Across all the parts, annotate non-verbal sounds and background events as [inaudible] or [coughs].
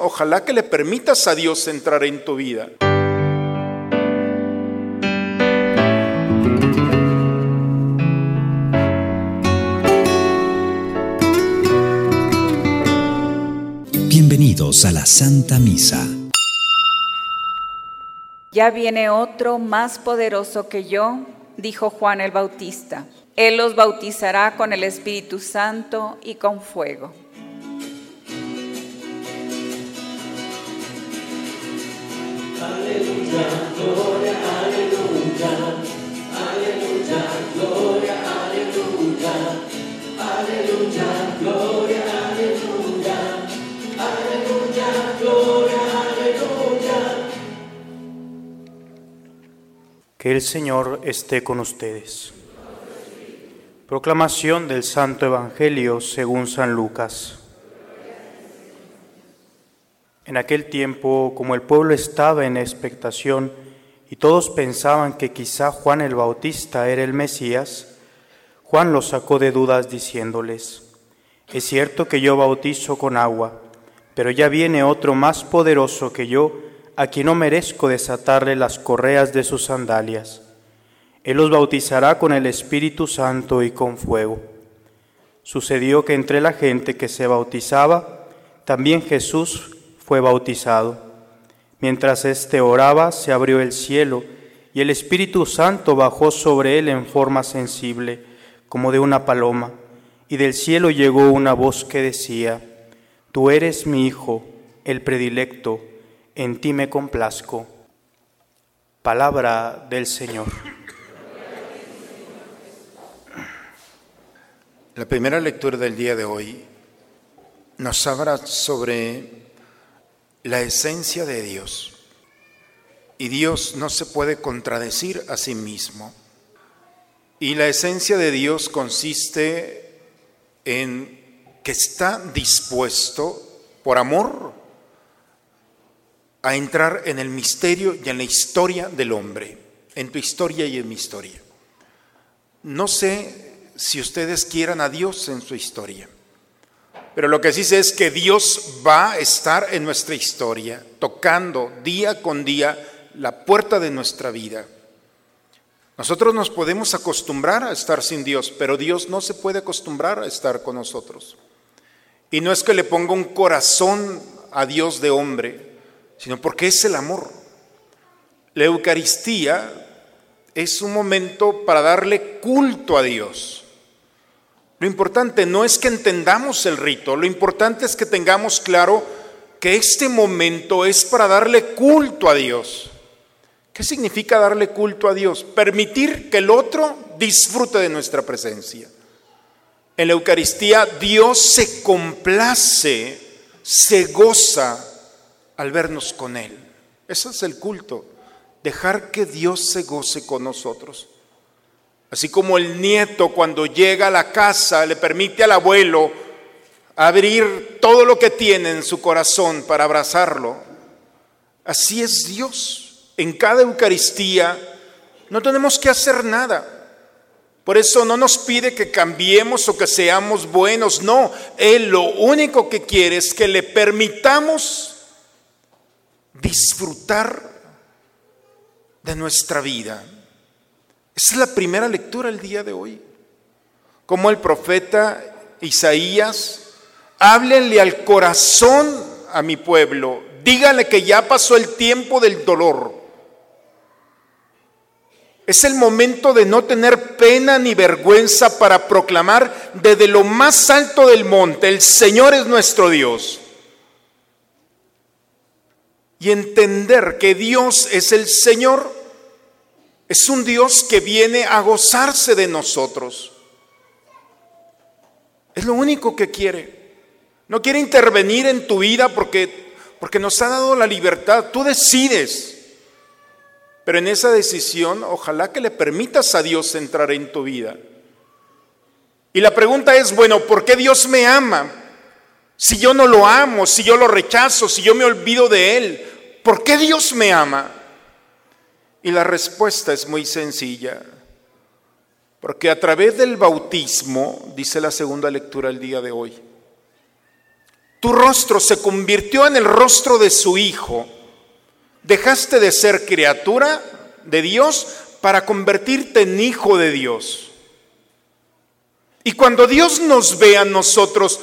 Ojalá que le permitas a Dios entrar en tu vida. Bienvenidos a la Santa Misa. Ya viene otro más poderoso que yo, dijo Juan el Bautista. Él los bautizará con el Espíritu Santo y con fuego. Que el Señor esté con ustedes. Proclamación del Santo Evangelio según San Lucas. En aquel tiempo, como el pueblo estaba en expectación y todos pensaban que quizá Juan el Bautista era el Mesías, Juan los sacó de dudas diciéndoles, es cierto que yo bautizo con agua, pero ya viene otro más poderoso que yo, a quien no merezco desatarle las correas de sus sandalias. Él los bautizará con el Espíritu Santo y con fuego. Sucedió que entre la gente que se bautizaba, también Jesús fue bautizado. Mientras éste oraba, se abrió el cielo y el Espíritu Santo bajó sobre él en forma sensible, como de una paloma, y del cielo llegó una voz que decía, Tú eres mi Hijo, el predilecto, en ti me complazco. Palabra del Señor. La primera lectura del día de hoy nos habla sobre la esencia de Dios. Y Dios no se puede contradecir a sí mismo. Y la esencia de Dios consiste en que está dispuesto, por amor, a entrar en el misterio y en la historia del hombre, en tu historia y en mi historia. No sé si ustedes quieran a Dios en su historia. Pero lo que sí es que Dios va a estar en nuestra historia, tocando día con día la puerta de nuestra vida. Nosotros nos podemos acostumbrar a estar sin Dios, pero Dios no se puede acostumbrar a estar con nosotros. Y no es que le ponga un corazón a Dios de hombre, sino porque es el amor. La Eucaristía es un momento para darle culto a Dios. Lo importante no es que entendamos el rito, lo importante es que tengamos claro que este momento es para darle culto a Dios. ¿Qué significa darle culto a Dios? Permitir que el otro disfrute de nuestra presencia. En la Eucaristía Dios se complace, se goza al vernos con Él. Ese es el culto, dejar que Dios se goce con nosotros. Así como el nieto cuando llega a la casa le permite al abuelo abrir todo lo que tiene en su corazón para abrazarlo. Así es Dios. En cada Eucaristía no tenemos que hacer nada. Por eso no nos pide que cambiemos o que seamos buenos. No, Él lo único que quiere es que le permitamos disfrutar de nuestra vida. Esa es la primera lectura el día de hoy. Como el profeta Isaías, háblenle al corazón a mi pueblo, díganle que ya pasó el tiempo del dolor. Es el momento de no tener pena ni vergüenza para proclamar desde lo más alto del monte, el Señor es nuestro Dios. Y entender que Dios es el Señor es un Dios que viene a gozarse de nosotros. Es lo único que quiere. No quiere intervenir en tu vida porque, porque nos ha dado la libertad. Tú decides. Pero en esa decisión, ojalá que le permitas a Dios entrar en tu vida. Y la pregunta es, bueno, ¿por qué Dios me ama? Si yo no lo amo, si yo lo rechazo, si yo me olvido de Él, ¿por qué Dios me ama? Y la respuesta es muy sencilla, porque a través del bautismo, dice la segunda lectura el día de hoy, tu rostro se convirtió en el rostro de su Hijo. Dejaste de ser criatura de Dios para convertirte en hijo de Dios. Y cuando Dios nos ve a nosotros,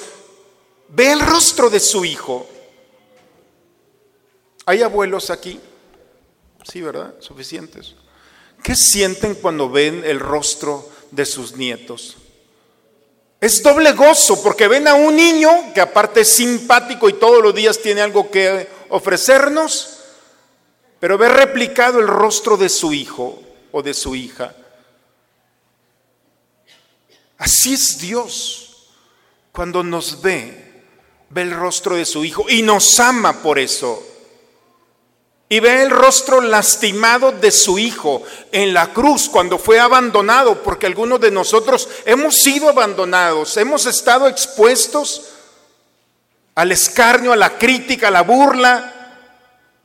ve el rostro de su Hijo. ¿Hay abuelos aquí? Sí, ¿verdad? Suficientes. ¿Qué sienten cuando ven el rostro de sus nietos? Es doble gozo porque ven a un niño que aparte es simpático y todos los días tiene algo que ofrecernos, pero ve replicado el rostro de su hijo o de su hija. Así es Dios. Cuando nos ve, ve el rostro de su hijo y nos ama por eso y ve el rostro lastimado de su hijo en la cruz cuando fue abandonado, porque algunos de nosotros hemos sido abandonados, hemos estado expuestos al escarnio, a la crítica, a la burla.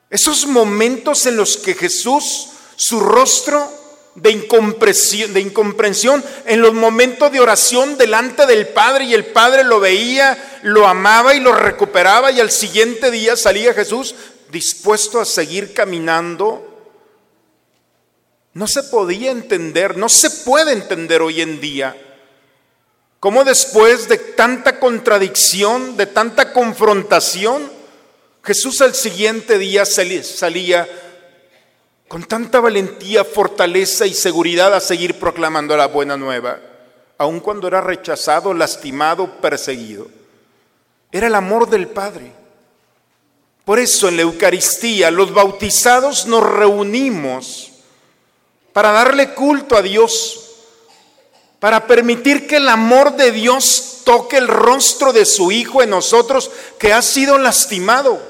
Esos momentos en los que Jesús, su rostro de incomprensión, de incomprensión, en los momentos de oración delante del Padre y el Padre lo veía, lo amaba y lo recuperaba y al siguiente día salía Jesús dispuesto a seguir caminando, no se podía entender, no se puede entender hoy en día cómo después de tanta contradicción, de tanta confrontación, Jesús al siguiente día salía con tanta valentía, fortaleza y seguridad a seguir proclamando la buena nueva, aun cuando era rechazado, lastimado, perseguido. Era el amor del Padre. Por eso en la Eucaristía los bautizados nos reunimos para darle culto a Dios, para permitir que el amor de Dios toque el rostro de su Hijo en nosotros que ha sido lastimado,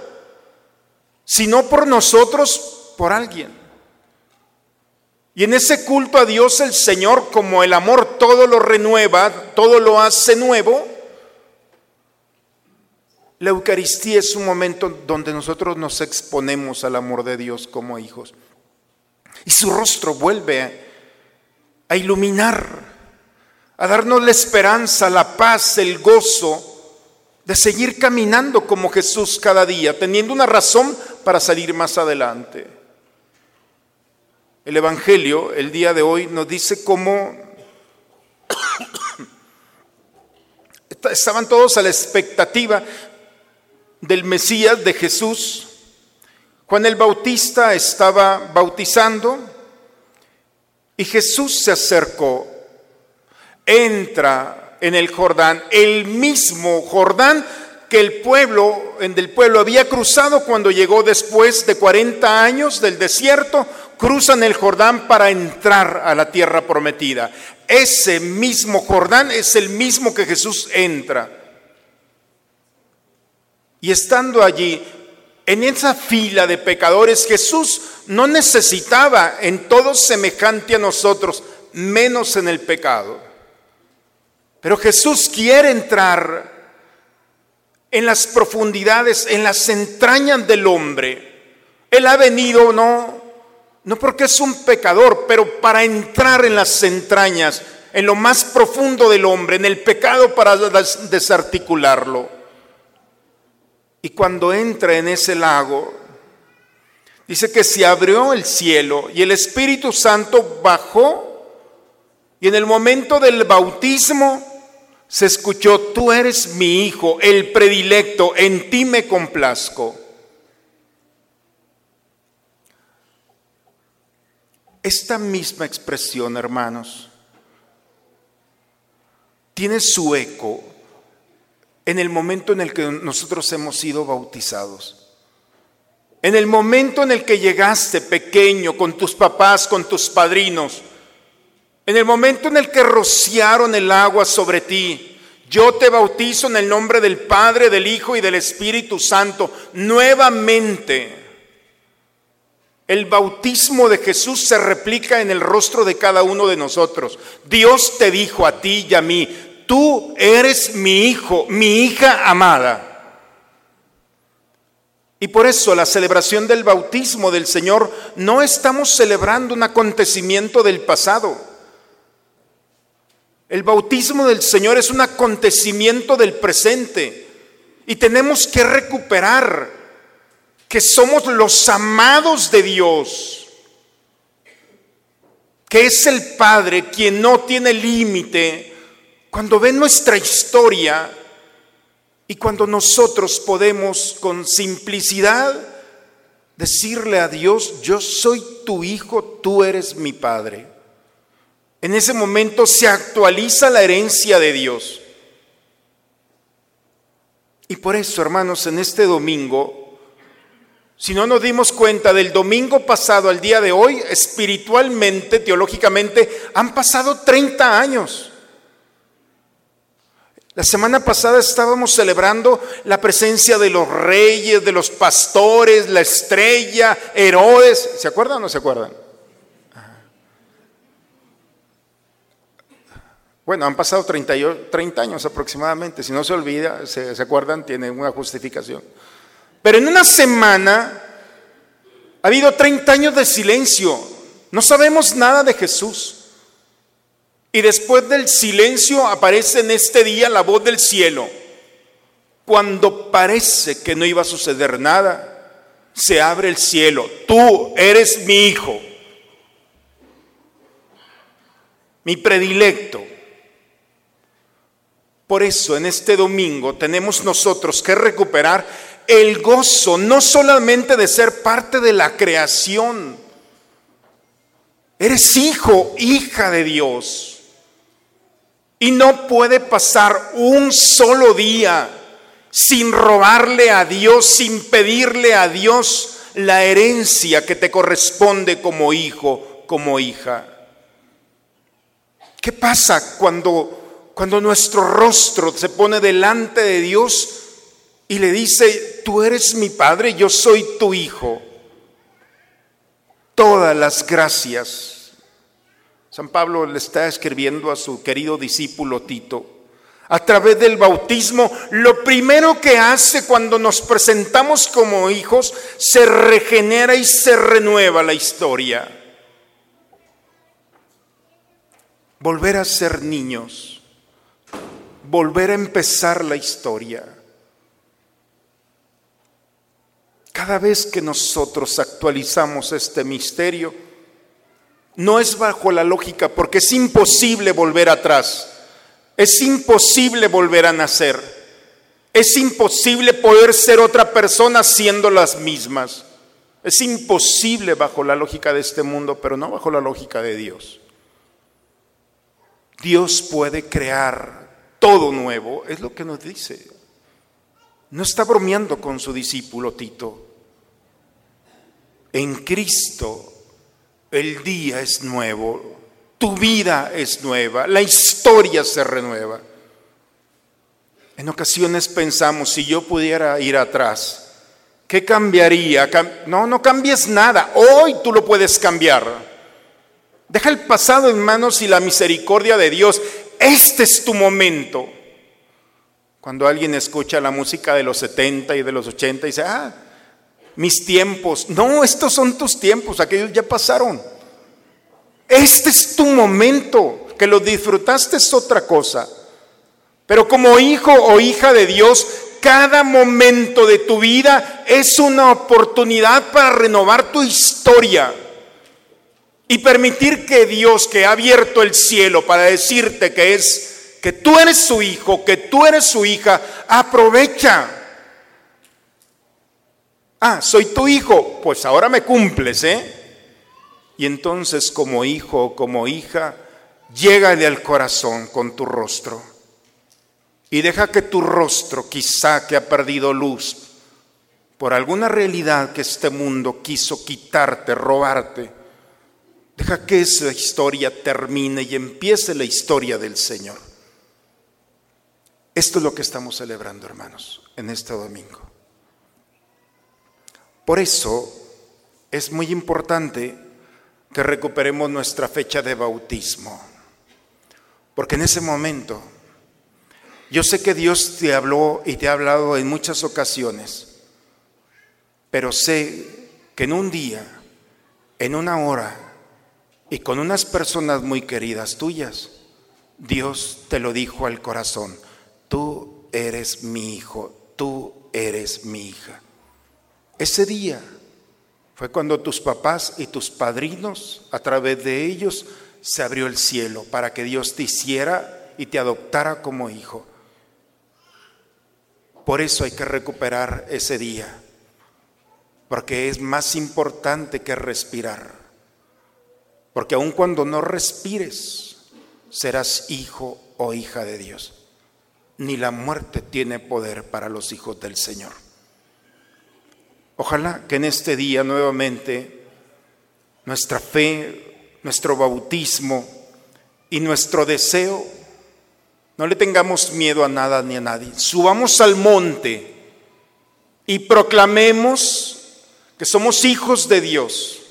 si no por nosotros, por alguien. Y en ese culto a Dios el Señor, como el amor todo lo renueva, todo lo hace nuevo, la Eucaristía es un momento donde nosotros nos exponemos al amor de Dios como hijos. Y su rostro vuelve a iluminar, a darnos la esperanza, la paz, el gozo de seguir caminando como Jesús cada día, teniendo una razón para salir más adelante. El Evangelio, el día de hoy, nos dice cómo [coughs] estaban todos a la expectativa del Mesías, de Jesús, Juan el Bautista estaba bautizando y Jesús se acercó, entra en el Jordán, el mismo Jordán que el pueblo, del pueblo había cruzado cuando llegó después de 40 años del desierto, cruzan el Jordán para entrar a la tierra prometida. Ese mismo Jordán es el mismo que Jesús entra. Y estando allí, en esa fila de pecadores, Jesús no necesitaba en todo semejante a nosotros, menos en el pecado. Pero Jesús quiere entrar en las profundidades, en las entrañas del hombre. Él ha venido no no porque es un pecador, pero para entrar en las entrañas, en lo más profundo del hombre, en el pecado para desarticularlo. Y cuando entra en ese lago, dice que se abrió el cielo y el Espíritu Santo bajó y en el momento del bautismo se escuchó, tú eres mi hijo, el predilecto, en ti me complazco. Esta misma expresión, hermanos, tiene su eco en el momento en el que nosotros hemos sido bautizados. En el momento en el que llegaste pequeño con tus papás, con tus padrinos. En el momento en el que rociaron el agua sobre ti. Yo te bautizo en el nombre del Padre, del Hijo y del Espíritu Santo. Nuevamente. El bautismo de Jesús se replica en el rostro de cada uno de nosotros. Dios te dijo a ti y a mí, tú eres mi hijo, mi hija amada. Y por eso la celebración del bautismo del Señor no estamos celebrando un acontecimiento del pasado. El bautismo del Señor es un acontecimiento del presente. Y tenemos que recuperar que somos los amados de Dios, que es el Padre quien no tiene límite. Cuando ve nuestra historia y cuando nosotros podemos con simplicidad decirle a Dios, yo soy tu hijo, tú eres mi Padre. En ese momento se actualiza la herencia de Dios. Y por eso, hermanos, en este domingo, si no nos dimos cuenta del domingo pasado al día de hoy, espiritualmente, teológicamente, han pasado 30 años. La semana pasada estábamos celebrando la presencia de los reyes, de los pastores, la estrella, Herodes. ¿Se acuerdan o no se acuerdan? Bueno, han pasado 30, años aproximadamente. Si no se olvida, se, se acuerdan, tienen una justificación. Pero en una semana ha habido 30 años de silencio. No sabemos nada de Jesús. Y después del silencio aparece en este día la voz del cielo. Cuando parece que no iba a suceder nada, se abre el cielo. Tú eres mi hijo, mi predilecto. Por eso en este domingo tenemos nosotros que recuperar el gozo, no solamente de ser parte de la creación. Eres hijo, hija de Dios. Y no puede pasar un solo día sin robarle a Dios, sin pedirle a Dios la herencia que te corresponde como hijo, como hija. ¿Qué pasa cuando cuando nuestro rostro se pone delante de Dios y le dice, tú eres mi Padre, yo soy tu Hijo. Todas las gracias. San Pablo le está escribiendo a su querido discípulo Tito. A través del bautismo, lo primero que hace cuando nos presentamos como hijos, se regenera y se renueva la historia. Volver a ser niños volver a empezar la historia. Cada vez que nosotros actualizamos este misterio, no es bajo la lógica, porque es imposible volver atrás, es imposible volver a nacer, es imposible poder ser otra persona siendo las mismas. Es imposible bajo la lógica de este mundo, pero no bajo la lógica de Dios. Dios puede crear todo nuevo, es lo que nos dice. No está bromeando con su discípulo Tito. En Cristo el día es nuevo, tu vida es nueva, la historia se renueva. En ocasiones pensamos, si yo pudiera ir atrás, ¿qué cambiaría? No, no cambies nada, hoy tú lo puedes cambiar. Deja el pasado en manos y la misericordia de Dios este es tu momento. Cuando alguien escucha la música de los 70 y de los 80 y dice, ah, mis tiempos. No, estos son tus tiempos, aquellos ya pasaron. Este es tu momento, que lo disfrutaste es otra cosa. Pero como hijo o hija de Dios, cada momento de tu vida es una oportunidad para renovar tu historia y permitir que Dios que ha abierto el cielo para decirte que es que tú eres su hijo, que tú eres su hija, aprovecha. Ah, soy tu hijo, pues ahora me cumples, ¿eh? Y entonces como hijo o como hija, llégale al corazón con tu rostro. Y deja que tu rostro, quizá que ha perdido luz, por alguna realidad que este mundo quiso quitarte, robarte, Deja que esa historia termine y empiece la historia del Señor. Esto es lo que estamos celebrando, hermanos, en este domingo. Por eso es muy importante que recuperemos nuestra fecha de bautismo. Porque en ese momento, yo sé que Dios te habló y te ha hablado en muchas ocasiones, pero sé que en un día, en una hora, y con unas personas muy queridas tuyas, Dios te lo dijo al corazón, tú eres mi hijo, tú eres mi hija. Ese día fue cuando tus papás y tus padrinos, a través de ellos, se abrió el cielo para que Dios te hiciera y te adoptara como hijo. Por eso hay que recuperar ese día, porque es más importante que respirar. Porque aun cuando no respires, serás hijo o hija de Dios. Ni la muerte tiene poder para los hijos del Señor. Ojalá que en este día nuevamente nuestra fe, nuestro bautismo y nuestro deseo no le tengamos miedo a nada ni a nadie. Subamos al monte y proclamemos que somos hijos de Dios,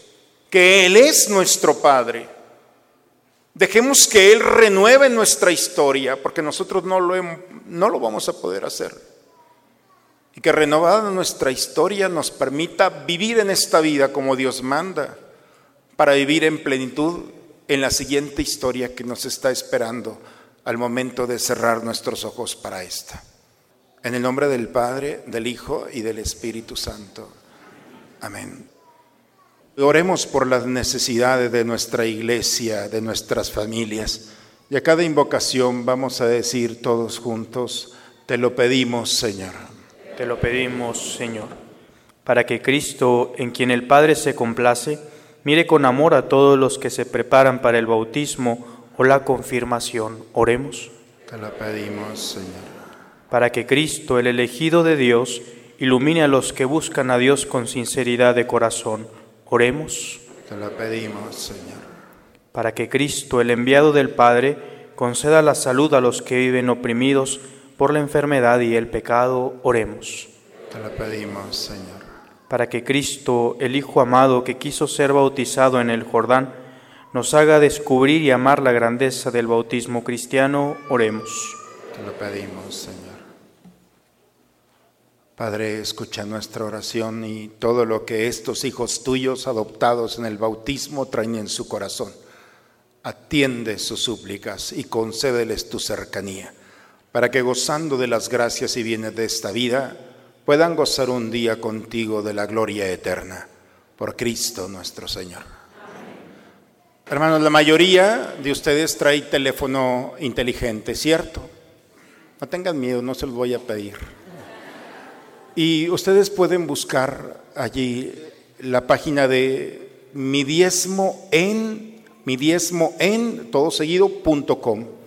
que Él es nuestro Padre. Dejemos que Él renueve nuestra historia, porque nosotros no lo, no lo vamos a poder hacer. Y que renovada nuestra historia nos permita vivir en esta vida como Dios manda, para vivir en plenitud en la siguiente historia que nos está esperando al momento de cerrar nuestros ojos para esta. En el nombre del Padre, del Hijo y del Espíritu Santo. Amén. Oremos por las necesidades de nuestra iglesia, de nuestras familias. Y a cada invocación vamos a decir todos juntos, te lo pedimos, Señor. Te lo pedimos, Señor, para que Cristo, en quien el Padre se complace, mire con amor a todos los que se preparan para el bautismo o la confirmación. Oremos. Te lo pedimos, Señor. Para que Cristo, el elegido de Dios, ilumine a los que buscan a Dios con sinceridad de corazón. Oremos. Te lo pedimos, Señor. Para que Cristo, el enviado del Padre, conceda la salud a los que viven oprimidos por la enfermedad y el pecado. Oremos. Te lo pedimos, Señor. Para que Cristo, el Hijo amado que quiso ser bautizado en el Jordán, nos haga descubrir y amar la grandeza del bautismo cristiano, oremos. Te lo pedimos, Señor. Padre, escucha nuestra oración y todo lo que estos hijos tuyos adoptados en el bautismo traen en su corazón. Atiende sus súplicas y concédeles tu cercanía, para que gozando de las gracias y bienes de esta vida, puedan gozar un día contigo de la gloria eterna. Por Cristo nuestro Señor. Hermanos, la mayoría de ustedes trae teléfono inteligente, ¿cierto? No tengan miedo, no se los voy a pedir. Y ustedes pueden buscar allí la página de mi diezmo en, mi diezmo en, todo seguido.com.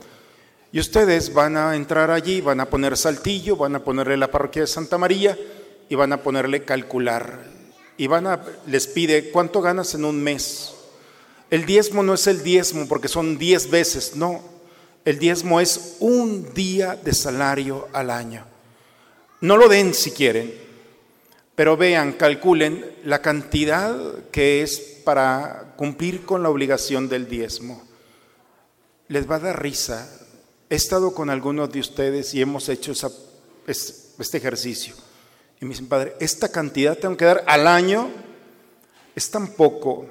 Y ustedes van a entrar allí, van a poner saltillo, van a ponerle la parroquia de Santa María y van a ponerle calcular. Y van a, les pide, ¿cuánto ganas en un mes? El diezmo no es el diezmo porque son diez veces, no. El diezmo es un día de salario al año. No lo den si quieren, pero vean, calculen la cantidad que es para cumplir con la obligación del diezmo. Les va a dar risa. He estado con algunos de ustedes y hemos hecho este ejercicio. Y me dicen, Padre, esta cantidad tengo que dar al año, es tan poco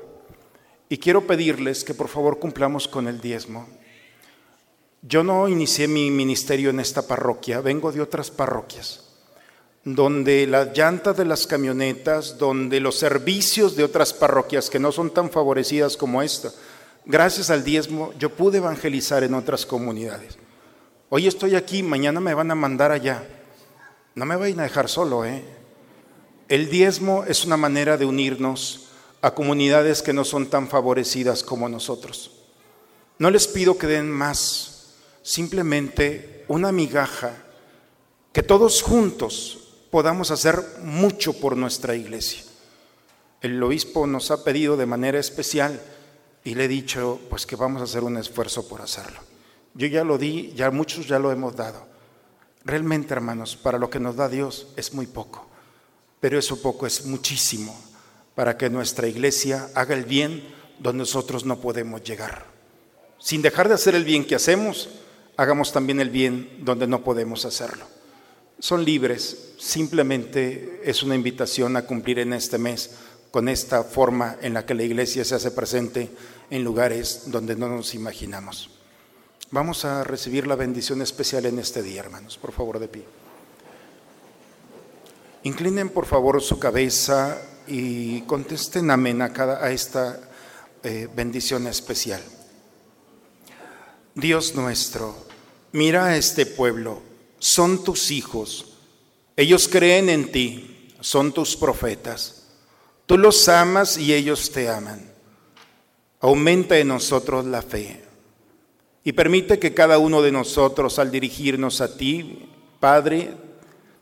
y quiero pedirles que por favor cumplamos con el diezmo. Yo no inicié mi ministerio en esta parroquia, vengo de otras parroquias, donde las llantas de las camionetas, donde los servicios de otras parroquias que no son tan favorecidas como esta, gracias al diezmo yo pude evangelizar en otras comunidades. Hoy estoy aquí, mañana me van a mandar allá. No me vayan a dejar solo, ¿eh? El diezmo es una manera de unirnos a comunidades que no son tan favorecidas como nosotros. No les pido que den más, simplemente una migaja, que todos juntos podamos hacer mucho por nuestra iglesia. El obispo nos ha pedido de manera especial y le he dicho pues que vamos a hacer un esfuerzo por hacerlo. Yo ya lo di, ya muchos ya lo hemos dado. Realmente, hermanos, para lo que nos da Dios es muy poco, pero eso poco es muchísimo para que nuestra iglesia haga el bien donde nosotros no podemos llegar. Sin dejar de hacer el bien que hacemos, hagamos también el bien donde no podemos hacerlo. Son libres, simplemente es una invitación a cumplir en este mes con esta forma en la que la iglesia se hace presente en lugares donde no nos imaginamos. Vamos a recibir la bendición especial en este día, hermanos, por favor de pie. Inclinen por favor su cabeza y contesten amén a, cada, a esta eh, bendición especial. Dios nuestro, mira a este pueblo, son tus hijos, ellos creen en ti, son tus profetas, tú los amas y ellos te aman. Aumenta en nosotros la fe y permite que cada uno de nosotros al dirigirnos a ti, Padre,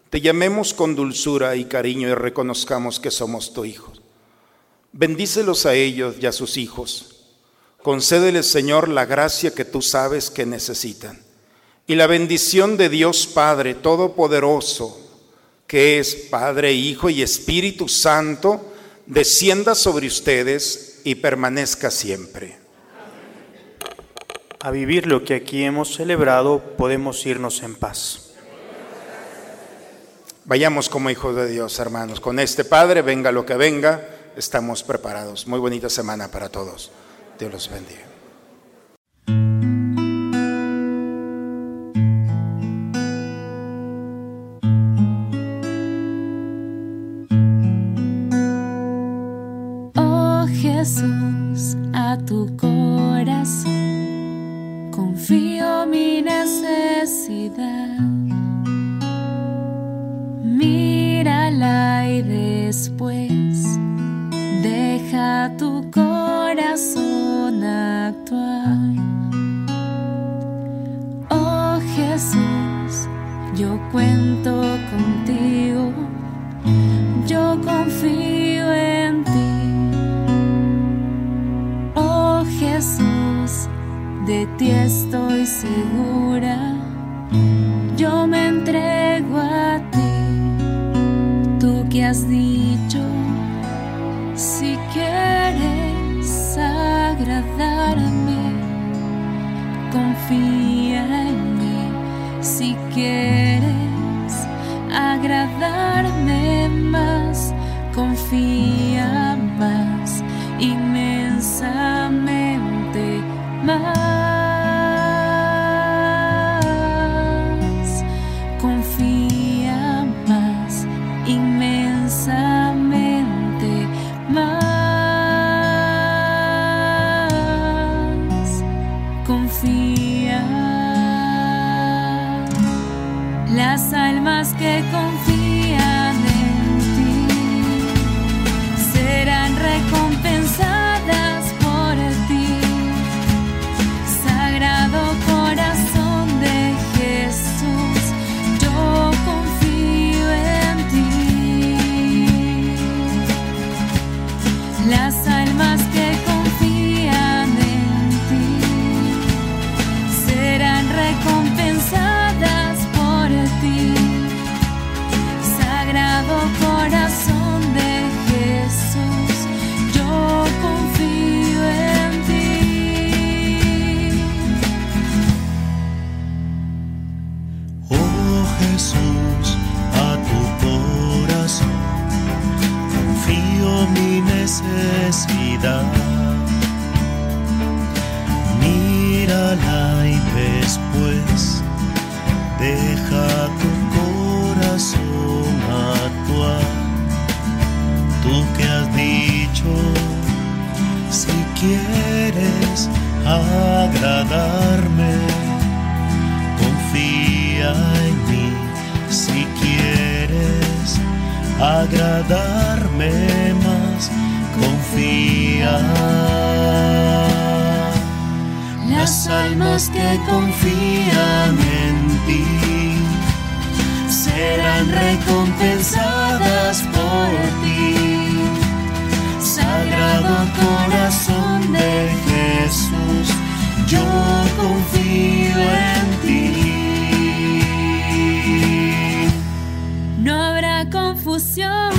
te llamemos con dulzura y cariño y reconozcamos que somos tu hijo. Bendícelos a ellos y a sus hijos. Concédeles, Señor, la gracia que tú sabes que necesitan. Y la bendición de Dios Padre Todopoderoso, que es Padre, Hijo y Espíritu Santo, descienda sobre ustedes y permanezca siempre. A vivir lo que aquí hemos celebrado, podemos irnos en paz. Vayamos como hijos de Dios, hermanos. Con este Padre, venga lo que venga, estamos preparados. Muy bonita semana para todos. Dios los bendiga. Yo cuento contigo, yo confío en ti. Oh Jesús, de ti estoy segura, almas que confían en ti serán recompensadas por ti Sagrado corazón de Jesús, yo confío en ti. No habrá confusión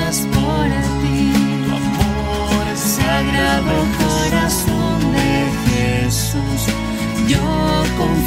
Yo confío.